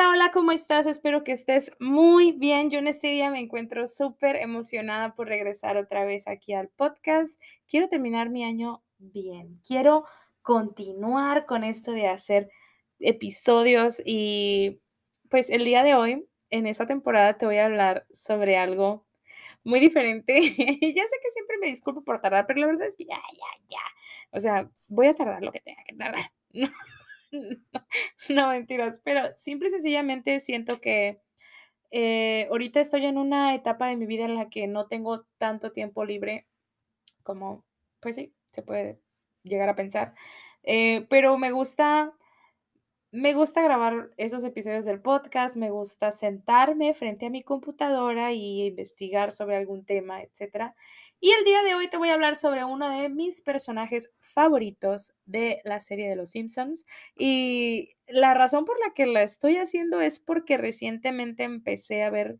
Hola, hola, ¿cómo estás? Espero que estés muy bien. Yo en este día me encuentro súper emocionada por regresar otra vez aquí al podcast. Quiero terminar mi año bien. Quiero continuar con esto de hacer episodios y pues el día de hoy, en esta temporada, te voy a hablar sobre algo muy diferente. ya sé que siempre me disculpo por tardar, pero la verdad es que ya, ya, ya. O sea, voy a tardar lo que tenga que tardar. no, mentiras, pero simple y sencillamente siento que eh, ahorita estoy en una etapa de mi vida en la que no tengo tanto tiempo libre como, pues sí, se puede llegar a pensar. Eh, pero me gusta, me gusta grabar esos episodios del podcast, me gusta sentarme frente a mi computadora y investigar sobre algún tema, etcétera. Y el día de hoy te voy a hablar sobre uno de mis personajes favoritos de la serie de Los Simpsons. Y la razón por la que la estoy haciendo es porque recientemente empecé a ver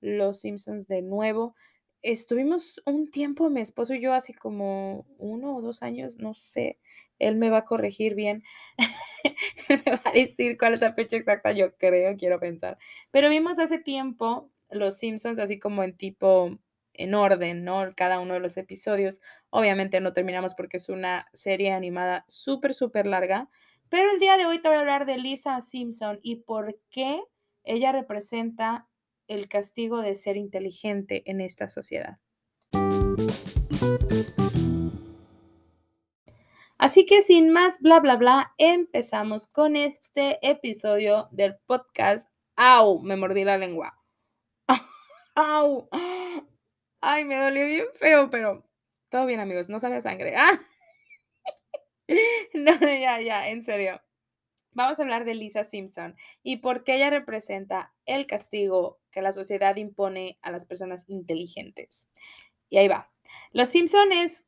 Los Simpsons de nuevo. Estuvimos un tiempo, mi esposo y yo, así como uno o dos años, no sé, él me va a corregir bien, me va a decir cuál es la fecha exacta, yo creo, quiero pensar. Pero vimos hace tiempo Los Simpsons así como en tipo en orden, ¿no? Cada uno de los episodios. Obviamente no terminamos porque es una serie animada súper, súper larga, pero el día de hoy te voy a hablar de Lisa Simpson y por qué ella representa el castigo de ser inteligente en esta sociedad. Así que sin más bla bla bla, empezamos con este episodio del podcast. ¡Au! Me mordí la lengua. ¡Au! Ay, me dolió bien feo, pero todo bien, amigos, no sabe a sangre. Ah. No, ya, ya, en serio. Vamos a hablar de Lisa Simpson y por qué ella representa el castigo que la sociedad impone a las personas inteligentes. Y ahí va. Los Simpson es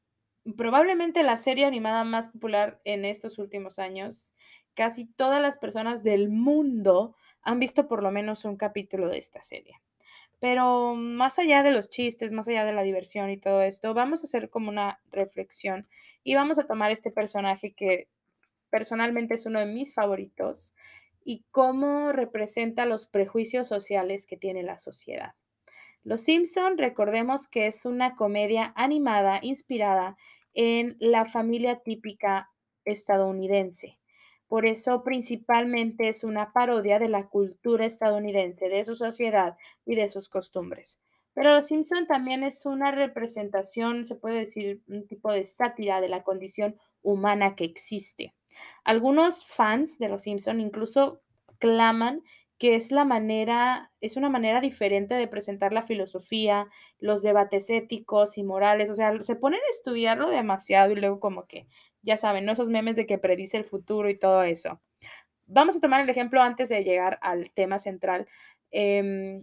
probablemente la serie animada más popular en estos últimos años. Casi todas las personas del mundo han visto por lo menos un capítulo de esta serie. Pero más allá de los chistes, más allá de la diversión y todo esto, vamos a hacer como una reflexión y vamos a tomar este personaje que personalmente es uno de mis favoritos y cómo representa los prejuicios sociales que tiene la sociedad. Los Simpson, recordemos que es una comedia animada inspirada en la familia típica estadounidense. Por eso principalmente es una parodia de la cultura estadounidense, de su sociedad y de sus costumbres. Pero Los Simpson también es una representación, se puede decir, un tipo de sátira de la condición humana que existe. Algunos fans de Los Simpson incluso claman que es la manera, es una manera diferente de presentar la filosofía, los debates éticos y morales, o sea, se ponen a estudiarlo demasiado y luego como que ya saben, ¿no? esos memes de que predice el futuro y todo eso. Vamos a tomar el ejemplo antes de llegar al tema central. Em,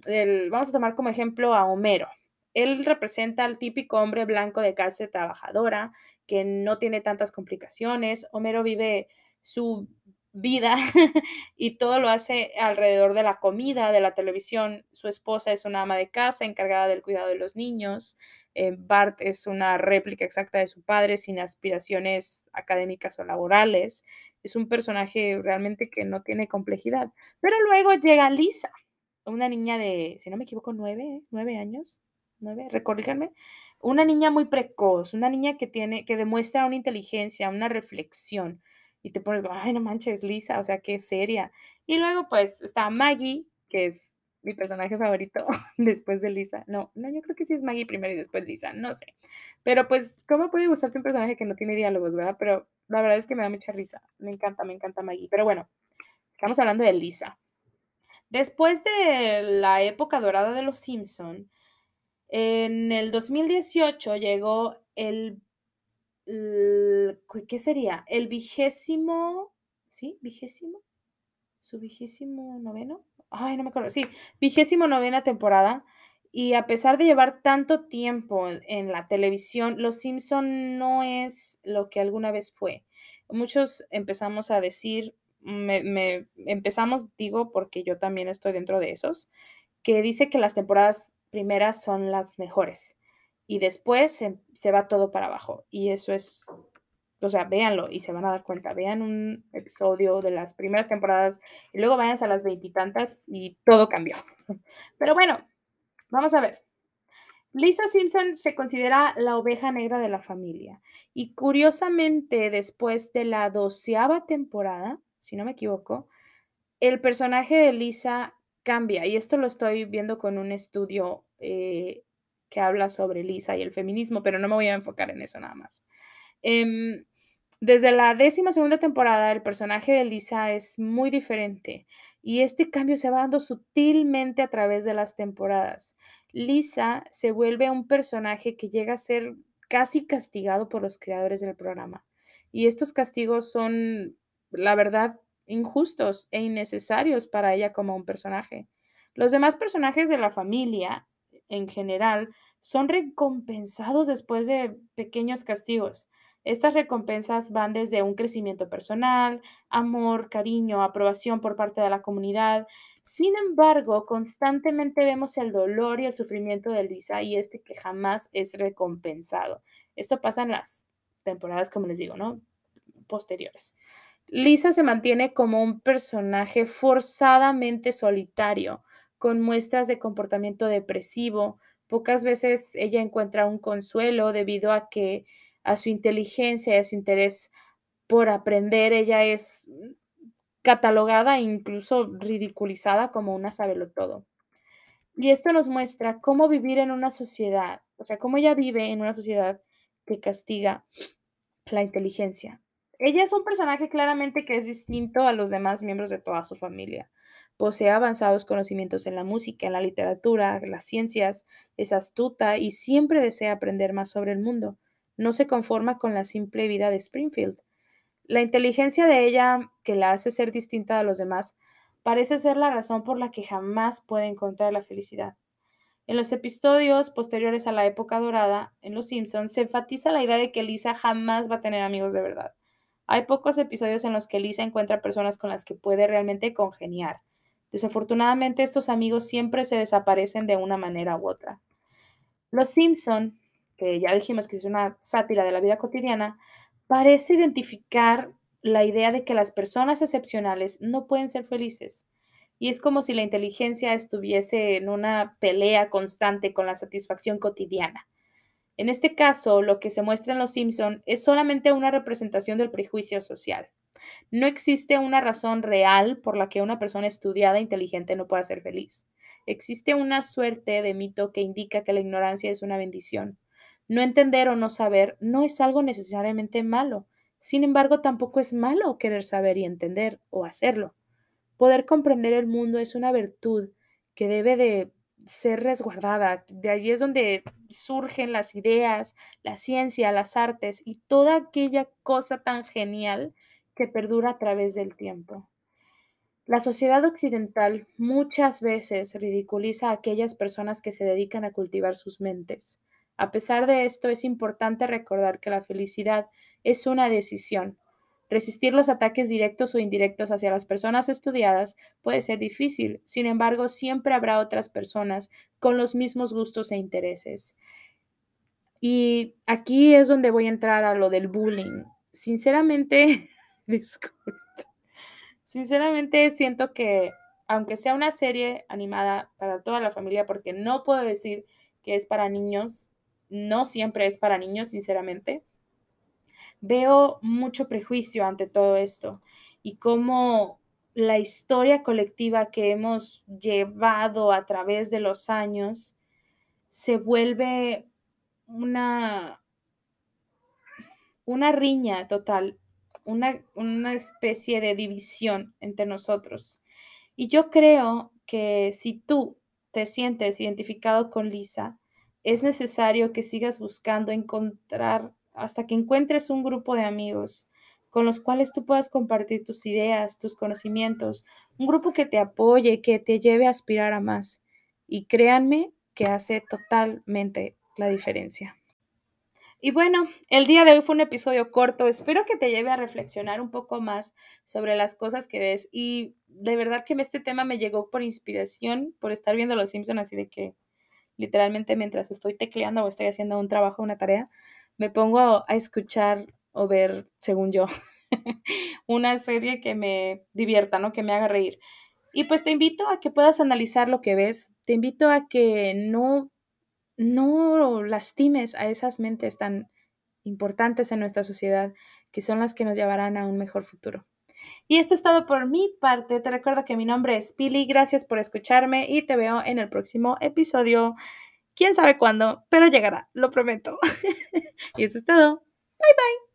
vamos a tomar como ejemplo a Homero. Él representa al típico hombre blanco de clase trabajadora que no tiene tantas complicaciones. Homero vive su vida y todo lo hace alrededor de la comida, de la televisión. Su esposa es una ama de casa encargada del cuidado de los niños. Eh, Bart es una réplica exacta de su padre sin aspiraciones académicas o laborales. Es un personaje realmente que no tiene complejidad. Pero luego llega Lisa, una niña de, si no me equivoco, nueve, nueve años, nueve. Una niña muy precoz, una niña que tiene, que demuestra una inteligencia, una reflexión y te pones, ay, no manches, Lisa, o sea, qué seria. Y luego, pues, está Maggie, que es mi personaje favorito después de Lisa. No, no, yo creo que sí es Maggie primero y después Lisa, no sé. Pero pues, ¿cómo puede gustarte un personaje que no tiene diálogos, verdad? Pero la verdad es que me da mucha risa. Me encanta, me encanta Maggie. Pero bueno, estamos hablando de Lisa. Después de la época dorada de los Simpson, en el 2018 llegó el ¿qué sería? El vigésimo, ¿sí? ¿Vigésimo? ¿Su vigésimo noveno? Ay, no me acuerdo. Sí, vigésimo novena temporada. Y a pesar de llevar tanto tiempo en la televisión, Los Simpson no es lo que alguna vez fue. Muchos empezamos a decir, me, empezamos, digo, porque yo también estoy dentro de esos, que dice que las temporadas primeras son las mejores y después se, va todo para abajo. Y eso es o sea, véanlo y se van a dar cuenta. Vean un episodio de las primeras temporadas y luego vayan a las veintitantas y, todo cambió. Pero bueno, vamos a ver. Lisa Simpson se considera la oveja negra de la familia y curiosamente después de la doceava temporada, si no me equivoco, el personaje de Lisa cambia y esto lo estoy viendo con un estudio eh, que habla sobre Lisa y el feminismo, pero no me voy a enfocar en eso nada más. Em, desde la décima segunda temporada, el personaje de Lisa es muy diferente y este cambio se va dando sutilmente a través de las temporadas. Lisa se vuelve un personaje que llega a ser casi castigado por los creadores del programa. Y estos castigos son, la verdad, injustos e innecesarios para ella como un personaje. Los demás personajes de la familia, en general, son recompensados después de pequeños castigos. Estas recompensas van desde un crecimiento personal, amor, cariño, aprobación por parte de la comunidad. Sin embargo, constantemente vemos el dolor y el sufrimiento de Lisa y este que jamás es recompensado. Esto pasa en las temporadas, como les digo, ¿no? Posteriores. Lisa se mantiene como un personaje forzadamente solitario, con muestras de comportamiento depresivo. Pocas veces ella encuentra un consuelo debido a que a su inteligencia y a su interés por aprender, ella es catalogada e incluso ridiculizada como una todo. Y esto nos muestra cómo vivir en una sociedad, o sea, cómo ella vive en una sociedad que castiga la inteligencia. Ella es un personaje claramente que es distinto a los demás miembros de toda su familia. Posee avanzados conocimientos en la música, en la literatura, en las ciencias, es astuta y siempre desea aprender más sobre el mundo no se conforma con la simple vida de Springfield. La inteligencia de ella, que la hace ser distinta de los demás, parece ser la razón por la que jamás puede encontrar la felicidad. En los episodios posteriores a la época dorada, en Los Simpsons, se enfatiza la idea de que Lisa jamás va a tener amigos de verdad. Hay pocos episodios en los que Lisa encuentra personas con las que puede realmente congeniar. Desafortunadamente, estos amigos siempre se desaparecen de una manera u otra. Los Simpson que ya dijimos que es una sátira de la vida cotidiana, parece identificar la idea de que las personas excepcionales no pueden ser felices. Y es como si la inteligencia estuviese en una pelea constante con la satisfacción cotidiana. En este caso, lo que se muestra en Los Simpson es solamente una representación del prejuicio social. No existe una razón real por la que una persona estudiada e inteligente no pueda ser feliz. Existe una suerte de mito que indica que la ignorancia es una bendición. No entender o no saber no es algo necesariamente malo. Sin embargo, tampoco es malo querer saber y entender o hacerlo. Poder comprender el mundo es una virtud que debe de ser resguardada. De allí es donde surgen las ideas, la ciencia, las artes y toda aquella cosa tan genial que perdura a través del tiempo. La sociedad occidental muchas veces ridiculiza a aquellas personas que se dedican a cultivar sus mentes. A pesar de esto, es importante recordar que la felicidad es una decisión. Resistir los ataques directos o indirectos hacia las personas estudiadas puede ser difícil, sin embargo, siempre habrá otras personas con los mismos gustos e intereses. Y aquí es donde voy a entrar a lo del bullying. Sinceramente. Sinceramente siento que aunque sea una serie animada para toda la familia, porque no puedo decir que es para niños, no siempre es para niños, sinceramente. Veo mucho prejuicio ante todo esto y cómo la historia colectiva que hemos llevado a través de los años se vuelve una, una riña total, una, una especie de división entre nosotros. Y yo creo que si tú te sientes identificado con Lisa, es necesario que sigas buscando encontrar hasta que encuentres un grupo de amigos con los cuales tú puedas compartir tus ideas, tus conocimientos, un grupo que te apoye, que te lleve a aspirar a más. Y créanme que hace totalmente la diferencia. Y bueno, el día de hoy fue un episodio corto. Espero que te lleve a reflexionar un poco más sobre las cosas que ves. Y de verdad que este tema me llegó por inspiración, por estar viendo Los Simpsons, así de que literalmente mientras estoy tecleando o estoy haciendo un trabajo, una tarea, me pongo a escuchar o ver, según yo, una serie que me divierta, ¿no? Que me haga reír. Y pues te invito a que puedas analizar lo que ves, te invito a que no, no lastimes a esas mentes tan importantes en nuestra sociedad, que son las que nos llevarán a un mejor futuro. Y esto es todo por mi parte. Te recuerdo que mi nombre es Pili. Gracias por escucharme y te veo en el próximo episodio. Quién sabe cuándo, pero llegará, lo prometo. y eso es todo. Bye bye.